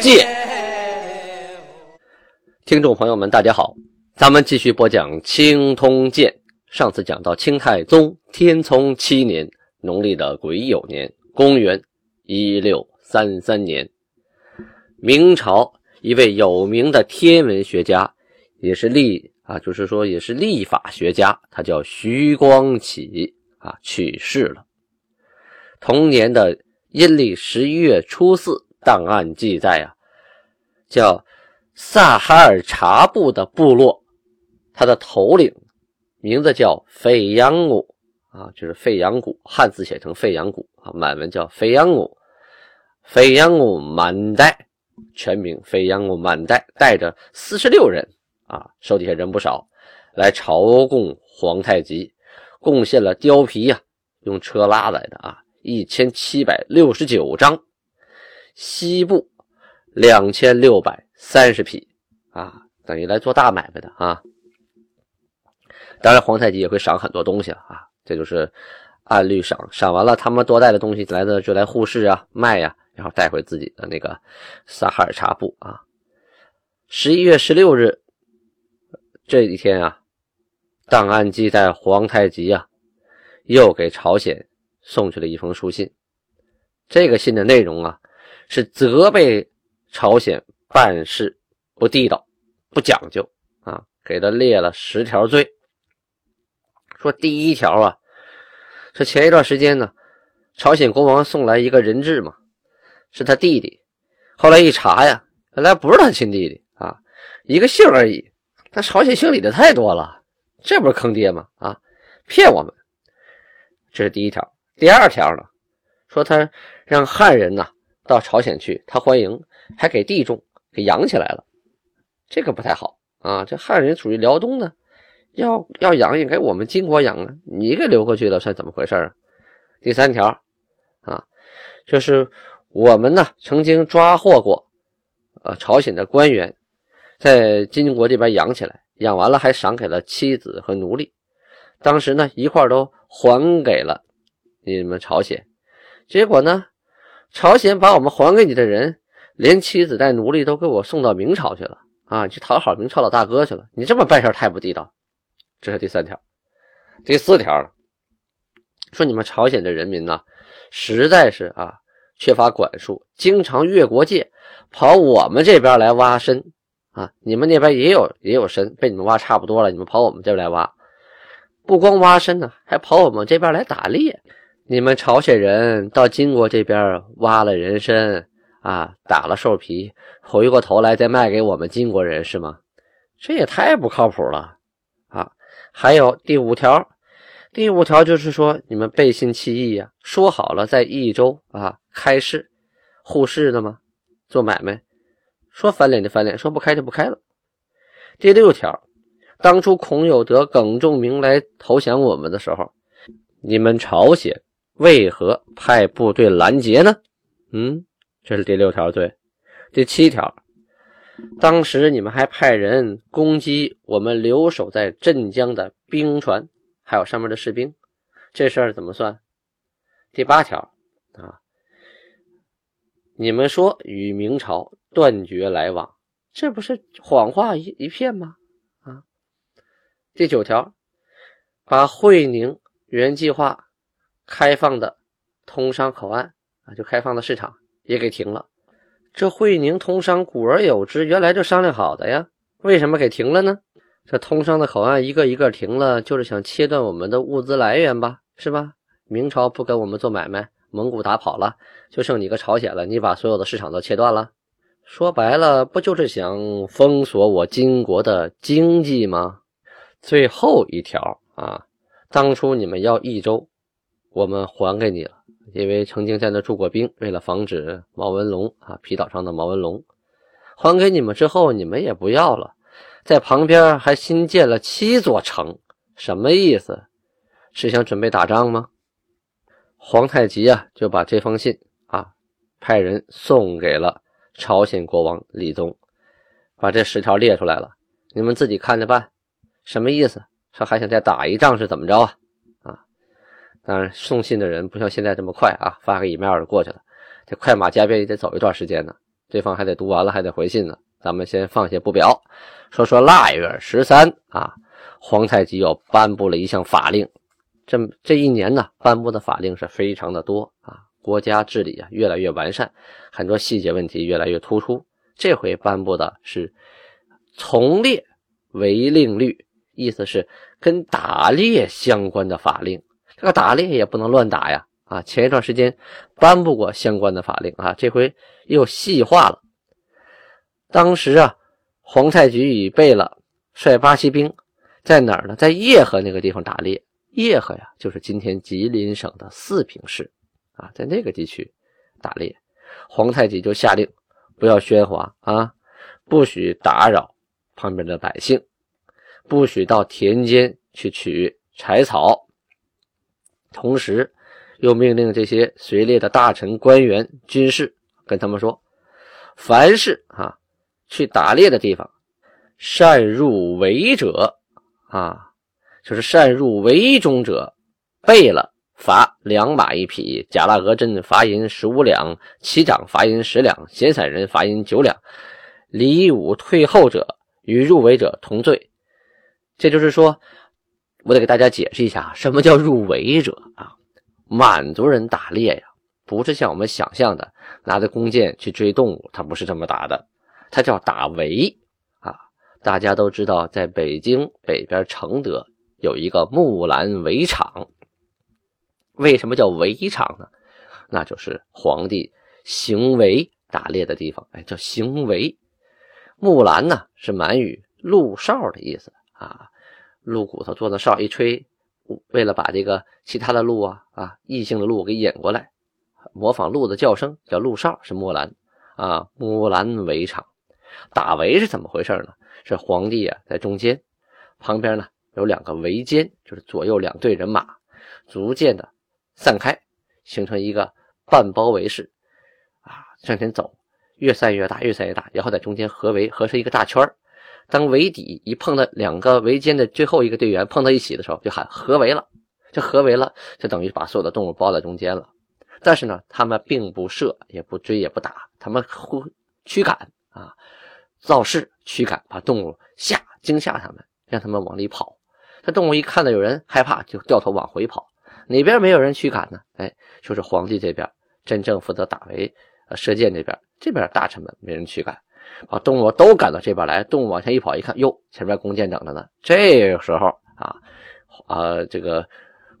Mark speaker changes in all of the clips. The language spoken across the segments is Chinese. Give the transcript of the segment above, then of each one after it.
Speaker 1: 鉴》。听众朋友们，大家好，咱们继续播讲《清通鉴》。上次讲到清太宗天聪七年，农历的癸酉年，公元一六三三年，明朝一位有名的天文学家，也是历啊，就是说也是历法学家，他叫徐光启啊，去世了。同年的阴历十一月初四，档案记载啊，叫。萨哈尔察部的部落，他的头领名字叫费扬古啊，就是费扬古，汉字写成费扬古啊，满文叫费扬古，费扬古满代，全名费扬古满代，带着四十六人啊，手底下人不少，来朝贡皇太极，贡献了貂皮呀，用车拉来的啊，一千七百六十九张，西部两千六百。三十匹啊，等于来做大买卖的啊。当然，皇太极也会赏很多东西了啊，这就是按律赏。赏完了，他们多带的东西来的就来互市啊，卖呀，然后带回自己的那个撒哈尔察部啊。十一月十六日这一天啊，档案记载皇太极啊，又给朝鲜送去了一封书信。这个信的内容啊，是责备朝鲜。办事不地道，不讲究啊！给他列了十条罪。说第一条啊，说前一段时间呢，朝鲜国王送来一个人质嘛，是他弟弟。后来一查呀，原来不是他亲弟弟啊，一个姓而已。但朝鲜姓李的太多了，这不是坑爹吗？啊，骗我们！这是第一条。第二条呢，说他让汉人呐到朝鲜去，他欢迎，还给地种。给养起来了，这个不太好啊！这汉人属于辽东的，要要养也给我们金国养啊！你给留过去了，算怎么回事啊？第三条啊，就是我们呢曾经抓获过呃朝鲜的官员，在金国这边养起来，养完了还赏给了妻子和奴隶，当时呢一块都还给了你们朝鲜，结果呢，朝鲜把我们还给你的人。连妻子带奴隶都给我送到明朝去了啊！去讨好明朝老大哥去了。你这么办事太不地道。这是第三条，第四条了，说你们朝鲜的人民呢，实在是啊缺乏管束，经常越国界跑我们这边来挖参啊。你们那边也有也有参，被你们挖差不多了，你们跑我们这边来挖，不光挖参呢，还跑我们这边来打猎。你们朝鲜人到金国这边挖了人参。啊，打了兽皮，回过头来再卖给我们金国人是吗？这也太不靠谱了啊！还有第五条，第五条就是说你们背信弃义呀，说好了在益州啊开市互市的吗？做买卖，说翻脸就翻脸，说不开就不开了。第六条，当初孔有德、耿仲明来投降我们的时候，你们朝鲜为何派部队拦截呢？嗯？这是第六条罪，第七条，当时你们还派人攻击我们留守在镇江的兵船，还有上面的士兵，这事儿怎么算？第八条啊，你们说与明朝断绝来往，这不是谎话一一片吗？啊，第九条，把会宁原计划开放的通商口岸啊，就开放的市场。也给停了。这会宁通商古而有之，原来就商量好的呀，为什么给停了呢？这通商的口岸一个一个停了，就是想切断我们的物资来源吧，是吧？明朝不跟我们做买卖，蒙古打跑了，就剩你个朝鲜了，你把所有的市场都切断了，说白了，不就是想封锁我金国的经济吗？最后一条啊，当初你们要益州，我们还给你了。因为曾经在那住过兵，为了防止毛文龙啊，皮岛上的毛文龙，还给你们之后，你们也不要了，在旁边还新建了七座城，什么意思？是想准备打仗吗？皇太极啊，就把这封信啊，派人送给了朝鲜国王李宗，把这十条列出来了，你们自己看着办。什么意思？说还想再打一仗是怎么着？啊，当然送信的人不像现在这么快啊，发个 email 就过去了，这快马加鞭也得走一段时间呢。对方还得读完了，还得回信呢。咱们先放下不表，说说腊月十三啊，皇太极又颁布了一项法令。这这一年呢，颁布的法令是非常的多啊，国家治理啊越来越完善，很多细节问题越来越突出。这回颁布的是从猎为令律，意思是跟打猎相关的法令。这个打猎也不能乱打呀。啊，前一段时间颁布过相关的法令啊，这回又细化了。当时啊，皇太极与贝勒率八旗兵在哪儿呢？在叶河那个地方打猎。叶河呀，就是今天吉林省的四平市啊，在那个地区打猎。皇太极就下令不要喧哗啊，不许打扰旁边的百姓，不许到田间去取柴草，同时。又命令这些随猎的大臣、官员、军士，跟他们说：凡是啊去打猎的地方，擅入围者啊，就是擅入围中者，背了罚两马一匹，贾腊俄真罚银十五两，旗长罚银十两，闲散人罚银九两，离伍退后者与入围者同罪。这就是说，我得给大家解释一下，什么叫入围者啊？满族人打猎呀，不是像我们想象的拿着弓箭去追动物，他不是这么打的，他叫打围啊。大家都知道，在北京北边承德有一个木兰围场，为什么叫围场呢？那就是皇帝行围打猎的地方，哎，叫行围。木兰呢是满语“鹿哨”的意思啊，鹿骨头做的哨一吹。为了把这个其他的鹿啊啊异性的鹿给引过来，模仿鹿的叫声，叫鹿哨，是木兰啊。木兰围场打围是怎么回事呢？是皇帝啊在中间，旁边呢有两个围歼，就是左右两队人马，逐渐的散开，形成一个半包围式啊，向前走，越散越大，越散越大，然后在中间合围，合成一个大圈。当围底一碰到两个围歼的最后一个队员碰到一起的时候，就喊合围了。这合围了，就等于把所有的动物包在中间了。但是呢，他们并不射，也不追，也不打，他们呼驱赶啊，造势驱赶，把动物吓惊吓他们，让他们往里跑。这动物一看到有人害怕，就掉头往回跑。哪边没有人驱赶呢？哎，就是皇帝这边真正负责打围、呃射箭这边，这边大臣们没人驱赶。把动物都赶到这边来，动物往前一跑，一看，哟，前面弓箭等着呢。这个时候啊，啊，这个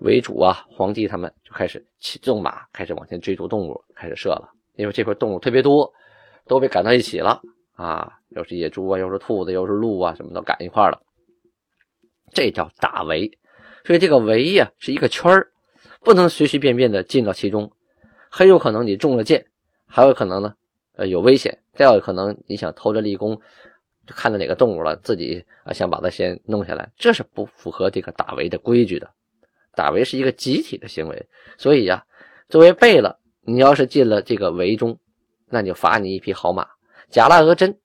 Speaker 1: 为主啊，皇帝他们就开始骑纵马，开始往前追逐动物，开始射了。因为这块动物特别多，都被赶到一起了啊，又是野猪啊，又是兔子，又是鹿啊，什么都赶一块了。这叫打围，所以这个围呀是一个圈儿，不能随随便便的进到其中，很有可能你中了箭，还有可能呢。呃，有危险。再有可能，你想偷着立功，就看到哪个动物了，自己啊想把它先弄下来，这是不符合这个打围的规矩的。打围是一个集体的行为，所以呀，作为贝勒，你要是进了这个围中，那就罚你一匹好马。贾腊俄真，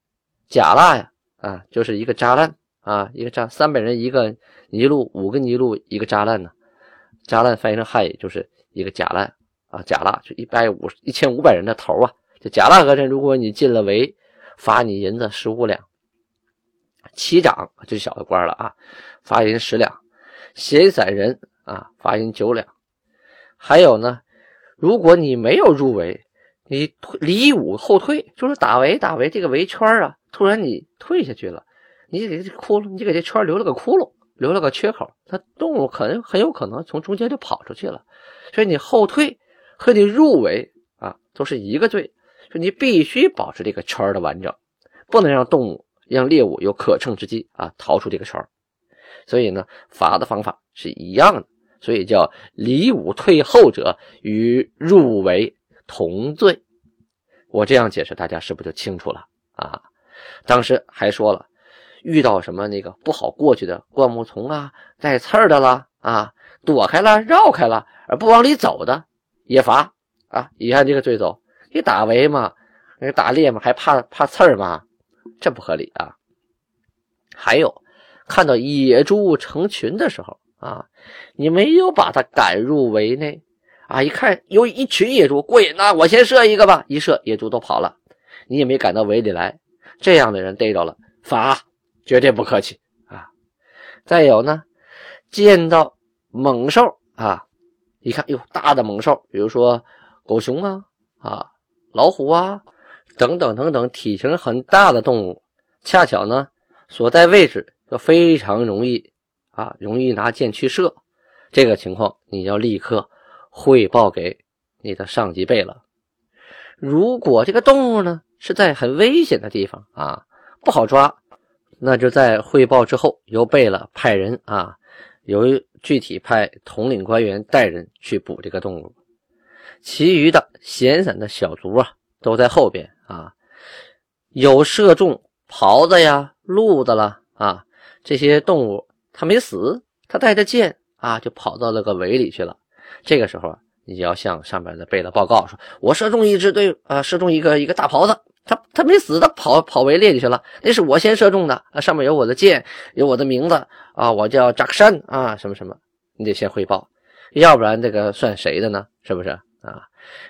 Speaker 1: 贾腊呀，啊，就是一个扎烂啊，一个扎三百人一个泥路，五个泥路一个扎烂呢。扎烂翻译成汉语就是一个假烂啊，贾腊就一百五一千五百人的头啊。这贾腊俄镇，如果你进了围，罚你银子十五两；旗长就小的官了啊，罚银十两；闲散人啊，罚银九两。还有呢，如果你没有入围，你离伍后退，就是打围打围这个围圈啊，突然你退下去了，你给这窟窿，你给这圈留了个窟窿，留了个缺口，它动物可能很有可能从中间就跑出去了。所以你后退和你入围啊，都是一个罪。说你必须保持这个圈的完整，不能让动物、让猎物有可乘之机啊，逃出这个圈所以呢，罚的方法是一样的，所以叫离伍退后者与入围同罪。我这样解释，大家是不是就清楚了啊？当时还说了，遇到什么那个不好过去的灌木丛啊、带刺儿的啦啊，躲开了、绕开了而不往里走的也罚啊。你看这个罪走，你打围嘛，那打猎嘛，还怕怕刺儿吗？这不合理啊。还有，看到野猪成群的时候啊，你没有把它赶入围内。啊！一看有一群野猪过瘾呐，我先射一个吧。一射，野猪都跑了，你也没赶到围里来。这样的人逮着了，罚，绝对不客气啊！再有呢，见到猛兽啊，一看哟，大的猛兽，比如说狗熊啊、啊老虎啊等等等等，体型很大的动物，恰巧呢所在位置就非常容易啊，容易拿箭去射。这个情况你要立刻。汇报给你的上级贝勒。如果这个动物呢是在很危险的地方啊，不好抓，那就在汇报之后，由贝勒派人啊，由具体派统领官员带人去捕这个动物。其余的闲散的小卒啊，都在后边啊，有射中狍子呀、鹿子了啊，这些动物它没死，它带着箭啊，就跑到了个围里去了。这个时候啊，你就要向上边的贝勒报告说：“我射中一只对啊，射中一个一个大狍子，他他没死，他跑跑围猎里去了。那是我先射中的，啊，上面有我的箭，有我的名字啊，我叫扎克山啊，什么什么，你得先汇报，要不然这个算谁的呢？是不是？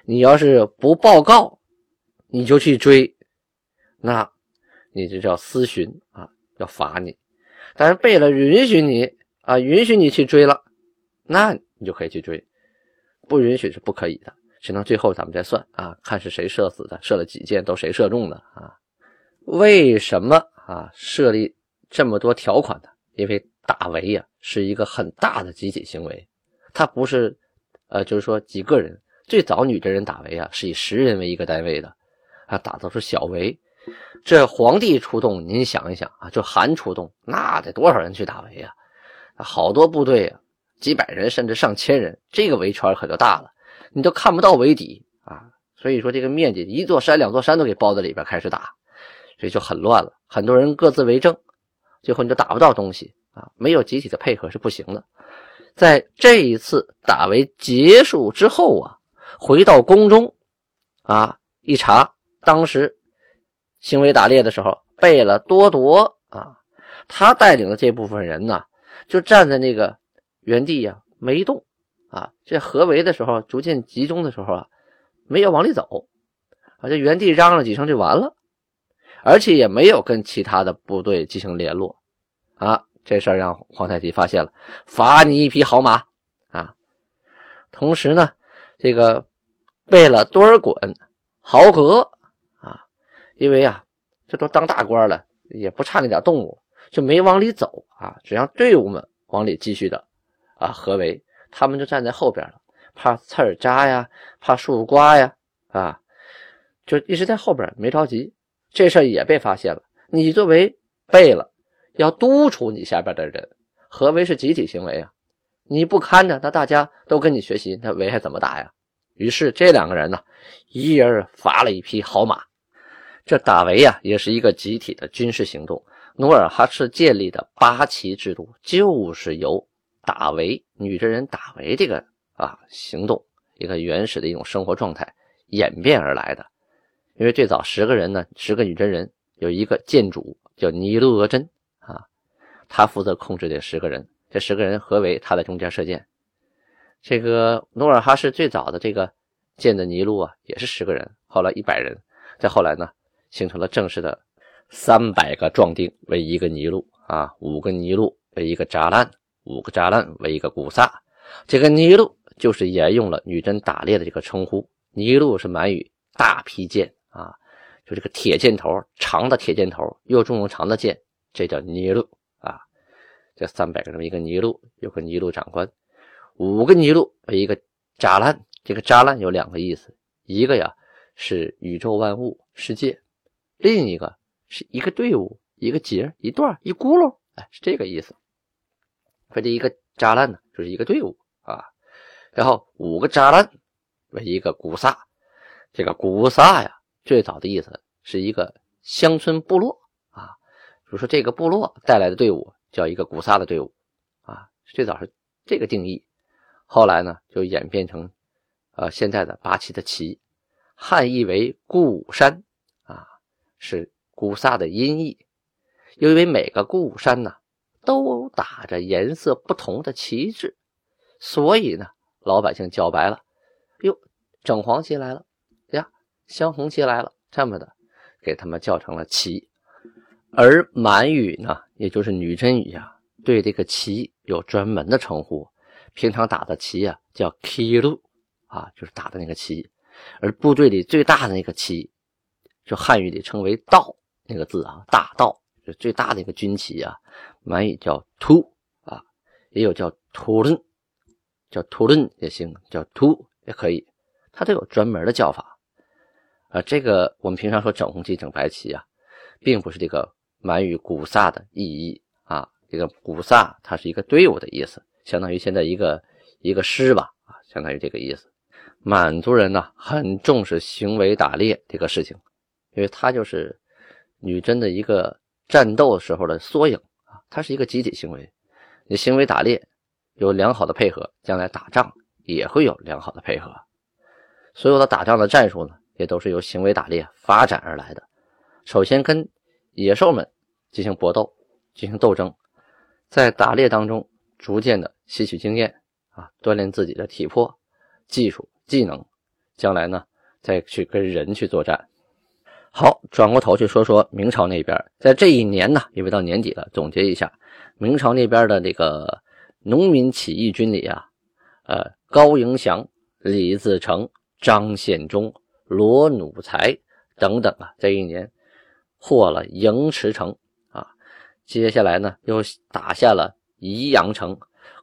Speaker 1: 你要是不报告，你就去追，那你就叫私巡啊，要罚你。但是贝勒允许你啊，允许你去追了，那你就可以去追。”不允许是不可以的，只能最后咱们再算啊，看是谁射死的，射了几箭，都谁射中的啊？为什么啊设立这么多条款呢？因为打围呀是一个很大的集体行为，它不是呃，就是说几个人。最早女真人打围啊是以十人为一个单位的，啊，打造出小围。这皇帝出动，您想一想啊，就韩出动，那得多少人去打围啊？好多部队啊。几百人甚至上千人，这个围圈可就大了，你都看不到围底啊！所以说这个面积，一座山、两座山都给包在里边，开始打，所以就很乱了。很多人各自为政，最后你就打不到东西啊！没有集体的配合是不行的。在这一次打围结束之后啊，回到宫中啊，一查，当时行为打猎的时候，贝勒多铎啊，他带领的这部分人呢，就站在那个。原地呀没动啊，这合围的时候逐渐集中的时候啊，没有往里走啊，这原地嚷了几声就完了，而且也没有跟其他的部队进行联络啊，这事儿让皇太极发现了，罚你一匹好马啊。同时呢，这个为了多尔衮、豪格啊，因为啊，这都当大官了，也不差那点动物，就没往里走啊，只让队伍们往里继续的。啊，合围，他们就站在后边了，怕刺儿扎呀，怕树刮呀，啊，就一直在后边，没着急。这事儿也被发现了。你作为背了，要督促你下边的人。合围是集体行为啊，你不看着，那大家都跟你学习，那围还怎么打呀？于是这两个人呢，一人罚了一匹好马。这打围呀，也是一个集体的军事行动。努尔哈赤建立的八旗制度，就是由。打围，女真人打围这个啊行动，一个原始的一种生活状态演变而来的。因为最早十个人呢，十个女真人有一个建主叫尼禄额真啊，他负责控制这十个人，这十个人合围，他在中间射箭。这个努尔哈赤最早的这个建的尼禄啊，也是十个人，后来一百人，再后来呢，形成了正式的三百个壮丁为一个尼禄啊，五个尼禄为一个扎兰。五个扎兰为一个古萨，这个尼禄就是沿用了女真打猎的这个称呼。尼禄是满语大劈剑啊，就这个铁箭头，长的铁箭头，又重又长的剑，这叫尼禄啊。这三百个人一个尼禄，有个尼禄长官，五个尼禄为一个扎兰。这个扎兰有两个意思，一个呀是宇宙万物世界，另一个是一个队伍，一个节，一段，一轱辘，哎，是这个意思。说这一个扎烂呢，就是一个队伍啊，然后五个扎烂为一个古萨，这个古萨呀，最早的意思是一个乡村部落啊，比如说这个部落带来的队伍叫一个古萨的队伍啊，最早是这个定义，后来呢就演变成呃现在的八旗的旗，汉译为固山啊，是古萨的音译。又因为每个固山呢都打着颜色不同的旗帜，所以呢老百姓叫白了，哟，整黄旗来了呀，镶红旗来了，这么的给他们叫成了旗。而满语呢，也就是女真语啊，对这个旗有专门的称呼。平常打的旗啊，叫 kilu 啊，就是打的那个旗。而部队里最大的那个旗，就汉语里称为道那个字啊，大道，就最大的一个军旗啊。满语叫 tu 啊，也有叫 turun，叫 turun 也行，叫 tu 也可以，它都有专门的叫法。啊，这个我们平常说整红旗、整白旗啊，并不是这个。满语古萨的意义啊，这个古萨它是一个队伍的意思，相当于现在一个一个师吧啊，相当于这个意思。满族人呢很重视行为打猎这个事情，因为它就是女真的一个战斗时候的缩影啊，它是一个集体行为。你行为打猎有良好的配合，将来打仗也会有良好的配合。所有的打仗的战术呢，也都是由行为打猎发展而来的。首先跟野兽们进行搏斗，进行斗争，在打猎当中逐渐的吸取经验啊，锻炼自己的体魄、技术、技能，将来呢再去跟人去作战。好，转过头去说说明朝那边，在这一年呢，因为到年底了，总结一下，明朝那边的这个农民起义军里啊，呃，高迎祥、李自成、张献忠、罗努才等等啊，这一年。获了营池城啊，接下来呢又打下了宜阳城，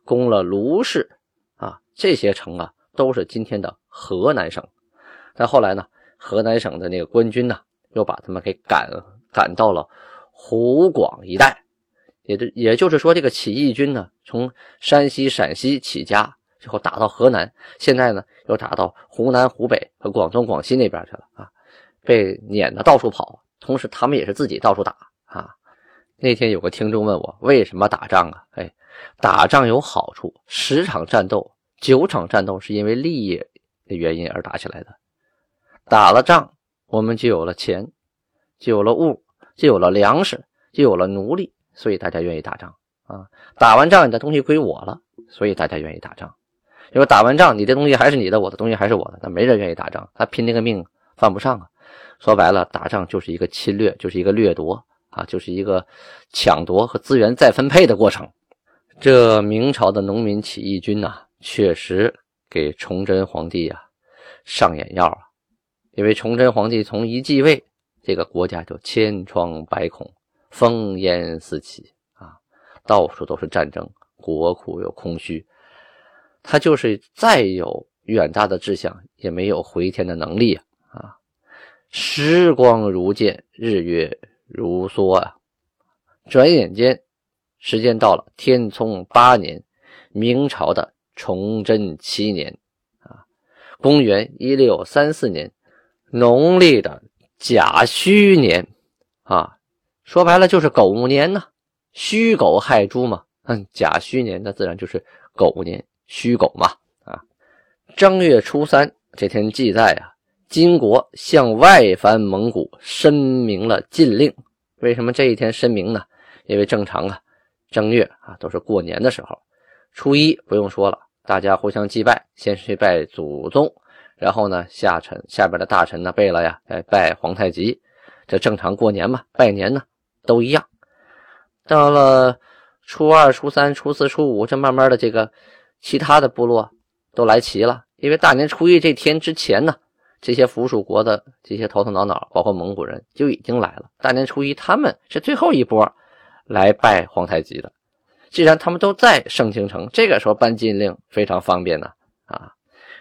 Speaker 1: 攻了卢氏啊，这些城啊都是今天的河南省。但后来呢，河南省的那个官军呢，又把他们给赶赶到了湖广一带，也就也就是说，这个起义军呢，从山西、陕西起家，最后打到河南，现在呢又打到湖南、湖北和广东、广西那边去了啊，被撵的到处跑。同时，他们也是自己到处打啊。那天有个听众问我为什么打仗啊？哎，打仗有好处，十场战斗、九场战斗是因为利益的原因而打起来的。打了仗，我们就有了钱，就有了物，就有了粮食，就有了奴隶，所以大家愿意打仗啊。打完仗，你的东西归我了，所以大家愿意打仗。因为打完仗，你的东西还是你的，我的东西还是我的，那没人愿意打仗，他拼那个命犯不上啊。说白了，打仗就是一个侵略，就是一个掠夺啊，就是一个抢夺和资源再分配的过程。这明朝的农民起义军呐，确实给崇祯皇帝呀上眼药啊。因为崇祯皇帝从一继位，这个国家就千疮百孔，烽烟四起啊，到处都是战争，国库又空虚，他就是再有远大的志向，也没有回天的能力啊。时光如箭，日月如梭啊！转眼间，时间到了天聪八年，明朝的崇祯七年啊，公元一六三四年，农历的甲戌年啊，说白了就是狗年呢，戌狗害猪嘛，嗯，甲戌年那自然就是狗年，戌狗嘛啊。正月初三这天记载啊。金国向外藩蒙古申明了禁令。为什么这一天申明呢？因为正常啊，正月啊都是过年的时候，初一不用说了，大家互相祭拜，先去拜祖宗，然后呢下臣下边的大臣呢背了呀，再拜皇太极，这正常过年嘛，拜年呢都一样。到了初二、初三、初四、初五，这慢慢的这个其他的部落都来齐了，因为大年初一这天之前呢。这些附属国的这些头头脑脑，包括蒙古人就已经来了。大年初一，他们是最后一波来拜皇太极的。既然他们都在盛京城，这个时候颁禁令非常方便呢。啊，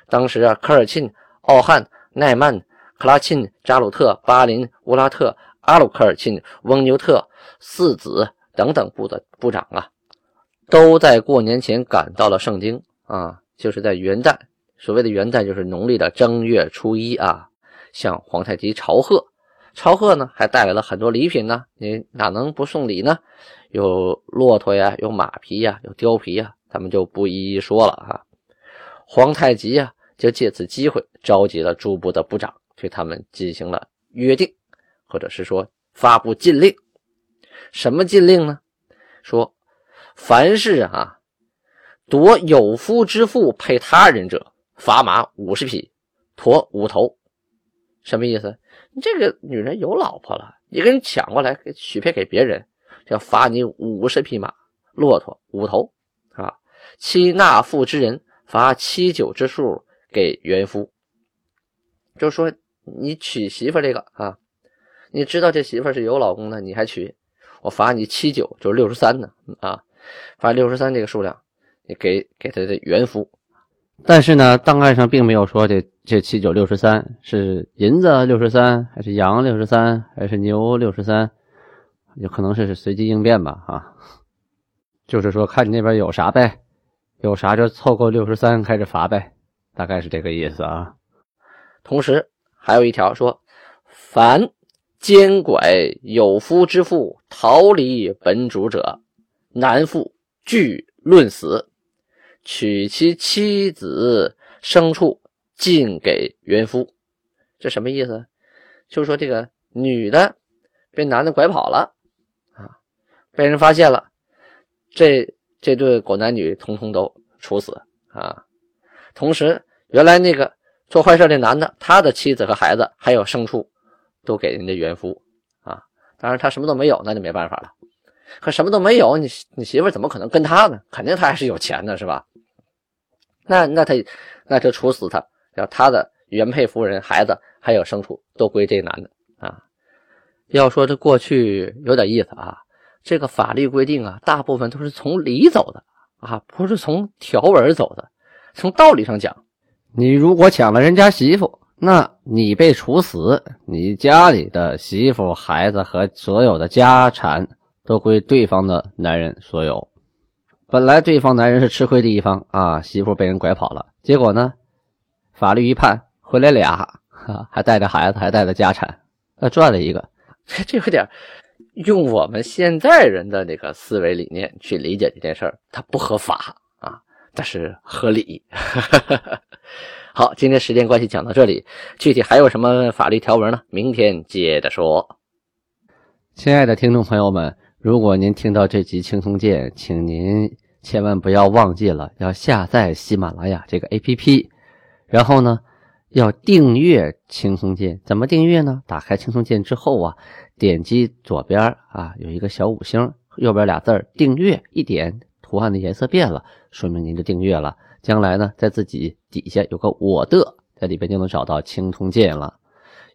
Speaker 1: 当时啊，科尔沁、奥汉、奈曼、克拉沁、扎鲁特、巴林、乌拉特、阿鲁科尔沁、翁牛特四子等等部的部长啊，都在过年前赶到了盛京啊，就是在元旦。所谓的元旦就是农历的正月初一啊，向皇太极朝贺。朝贺呢还带来了很多礼品呢，你哪能不送礼呢？有骆驼呀，有马皮呀，有貂皮呀，咱们就不一一说了啊。皇太极呀，就借此机会召集了诸部的部长，对他们进行了约定，或者是说发布禁令。什么禁令呢？说凡是啊夺有夫之妇配他人者，罚马五十匹，驮五头。什么意思？你这个女人有老婆了，你给人抢过来给许配给别人。要罚你五十匹马、骆驼五头啊！妻纳妇之人罚七九之数给原夫。就说你娶媳妇这个啊，你知道这媳妇是有老公的，你还娶，我罚你七九，就是六十三呢啊！罚六十三这个数量，你给给他的原夫。
Speaker 2: 但是呢，档案上并没有说这这七九六十三是银子六十三，还是羊六十三，还是牛六十三。有可能是随机应变吧，啊，就是说看你那边有啥呗，有啥就凑够六十三开始罚呗，大概是这个意思啊。
Speaker 1: 同时还有一条说，凡奸拐有夫之妇逃离本主者，男妇俱论死，娶其妻子牲畜尽给元夫。这什么意思？就是说这个女的被男的拐跑了啊。被人发现了，这这对狗男女通通都处死啊！同时，原来那个做坏事的男的，他的妻子和孩子还有牲畜，都给人家元夫啊。当然，他什么都没有，那就没办法了。可什么都没有，你你媳妇怎么可能跟他呢？肯定他还是有钱的，是吧？那那他那就处死他，要他的原配夫人、孩子还有牲畜都归这男的啊。要说这过去有点意思啊。这个法律规定啊，大部分都是从理走的啊，不是从条文走的。从道理上讲，
Speaker 2: 你如果抢了人家媳妇，那你被处死，你家里的媳妇、孩子和所有的家产都归对方的男人所有。本来对方男人是吃亏的一方啊，媳妇被人拐跑了，结果呢，法律一判回来俩，还带着孩子，还带着家产，那赚了一个，
Speaker 1: 这有点。用我们现在人的那个思维理念去理解这件事儿，它不合法啊，但是合理。好，今天时间关系讲到这里，具体还有什么法律条文呢？明天接着说。
Speaker 2: 亲爱的听众朋友们，如果您听到这集《青松剑》，请您千万不要忘记了要下载喜马拉雅这个 APP，然后呢。要订阅轻松键，怎么订阅呢？打开轻松键之后啊，点击左边啊有一个小五星，右边俩字儿订阅，一点图案的颜色变了，说明您就订阅了。将来呢，在自己底下有个我的，在里边就能找到青铜键了。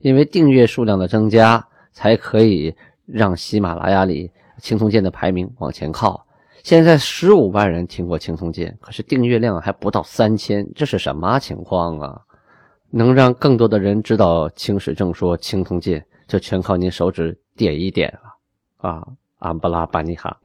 Speaker 2: 因为订阅数量的增加，才可以让喜马拉雅里青铜剑的排名往前靠。现在十五万人听过青铜剑，可是订阅量还不到三千，这是什么情况啊？能让更多的人知道《青史正说》《青铜剑》，就全靠您手指点一点了啊！安布拉巴尼哈。